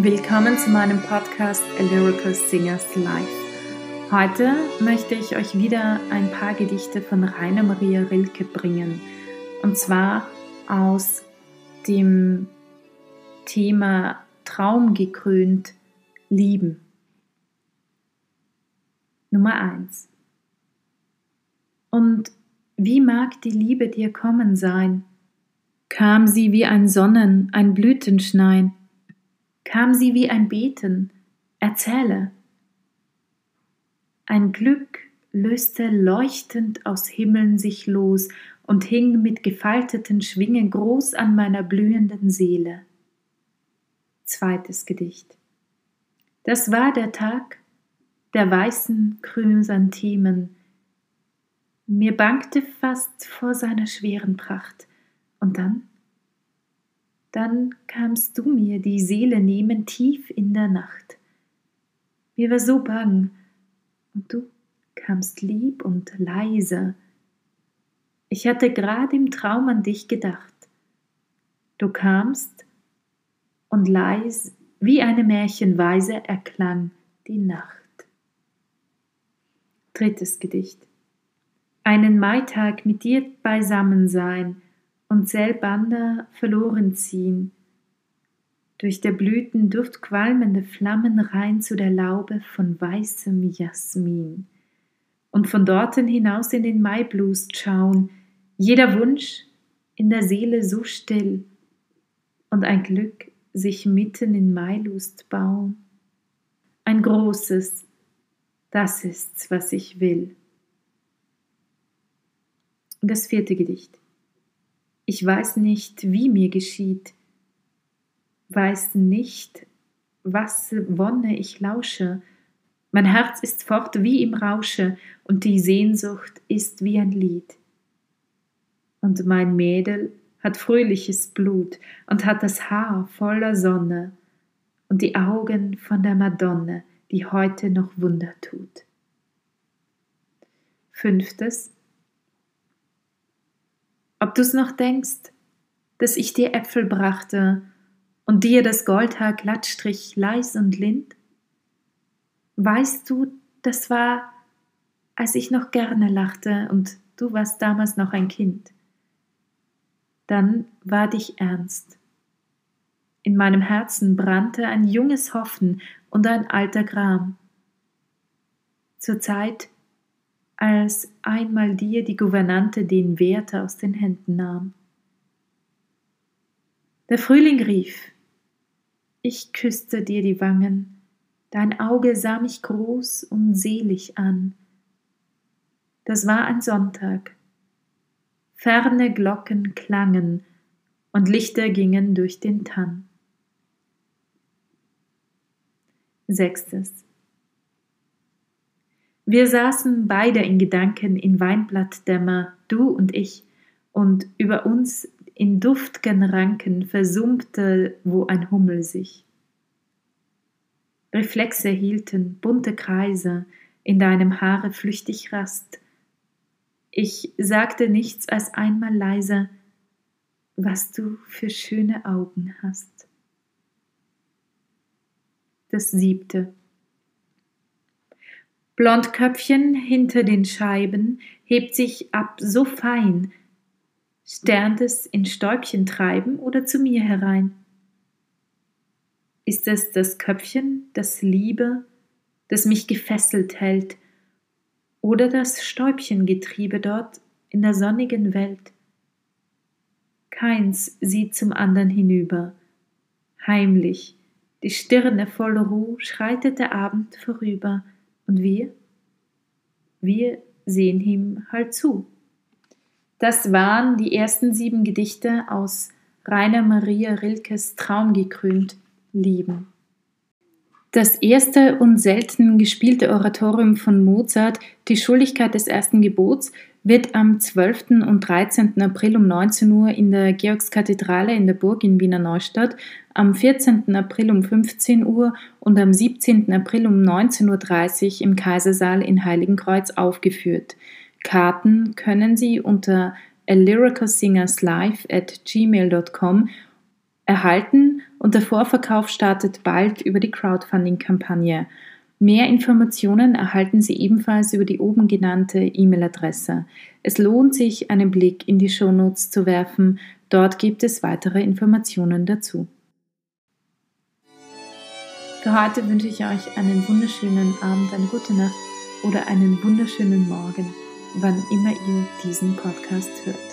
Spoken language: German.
Willkommen zu meinem Podcast A Lyrical Singers Life. Heute möchte ich euch wieder ein paar Gedichte von Rainer Maria Rilke bringen. Und zwar aus dem Thema Traumgekrönt Lieben. Nummer 1. Und wie mag die Liebe dir kommen sein? Kam sie wie ein Sonnen, ein Blütenschnein, kam sie wie ein Beten, erzähle. Ein Glück löste leuchtend aus Himmeln sich los und hing mit gefalteten Schwingen groß an meiner blühenden Seele. Zweites Gedicht. Das war der Tag der weißen Chrysanthemen. Mir bangte fast vor seiner schweren Pracht. Und dann dann kamst du mir die Seele nehmen tief in der Nacht. Mir war so bang, und du kamst lieb und leise. Ich hatte grad im Traum an dich gedacht. Du kamst, und leis wie eine Märchenweise erklang die Nacht. Drittes Gedicht. Einen Maitag mit dir beisammen sein, und Zellbander verloren ziehen, durch der Blüten duftqualmende Flammen rein zu der Laube von weißem Jasmin und von dorten hinaus in den Maiblust schauen, jeder Wunsch in der Seele so still und ein Glück sich mitten in Mailust bauen. Ein großes, das ist's, was ich will. Das vierte Gedicht. Ich weiß nicht, wie mir geschieht, weiß nicht, was Wonne ich lausche. Mein Herz ist fort wie im Rausche, und die Sehnsucht ist wie ein Lied. Und mein Mädel hat fröhliches Blut und hat das Haar voller Sonne und die Augen von der Madonne, die heute noch Wunder tut. Fünftes ob du's noch denkst, dass ich dir Äpfel brachte und dir das Goldhaar glatt strich leis und lind? Weißt du, das war, als ich noch gerne lachte und du warst damals noch ein Kind. Dann war dich ernst. In meinem Herzen brannte ein junges Hoffen und ein alter Gram. Zur Zeit, als einmal dir die Gouvernante den Werte aus den Händen nahm. Der Frühling rief, ich küsste dir die Wangen, dein Auge sah mich groß und selig an. Das war ein Sonntag. Ferne Glocken klangen und Lichter gingen durch den Tann. Sechstes. Wir saßen beide in Gedanken in Weinblattdämmer, du und ich, und über uns in duftgen Ranken versummte wo ein Hummel sich. Reflexe hielten bunte Kreise, in deinem Haare flüchtig Rast. Ich sagte nichts als einmal leise, was du für schöne Augen hast. Das siebte. Blondköpfchen hinter den Scheiben hebt sich ab so fein, sternt es in Stäubchen treiben oder zu mir herein? Ist es das Köpfchen, das Liebe, das mich gefesselt hält, oder das Stäubchengetriebe dort in der sonnigen Welt? Keins sieht zum andern hinüber. Heimlich, die Stirne voll Ruh, schreitet der Abend vorüber, und wir? Wir sehen ihm halt zu. Das waren die ersten sieben Gedichte aus Rainer Maria Rilkes Traumgekrönt Lieben. Das erste und selten gespielte Oratorium von Mozart, Die Schuldigkeit des ersten Gebots, wird am 12. und 13. April um 19 Uhr in der Georgskathedrale in der Burg in Wiener Neustadt, am 14. April um 15 Uhr und am 17. April um 19.30 Uhr im Kaisersaal in Heiligenkreuz aufgeführt. Karten können Sie unter a lyricalsingerslive at gmail.com erhalten und der Vorverkauf startet bald über die Crowdfunding-Kampagne. Mehr Informationen erhalten Sie ebenfalls über die oben genannte E-Mail-Adresse. Es lohnt sich, einen Blick in die Shownotes zu werfen. Dort gibt es weitere Informationen dazu. Für heute wünsche ich euch einen wunderschönen Abend, eine gute Nacht oder einen wunderschönen Morgen, wann immer ihr diesen Podcast hört.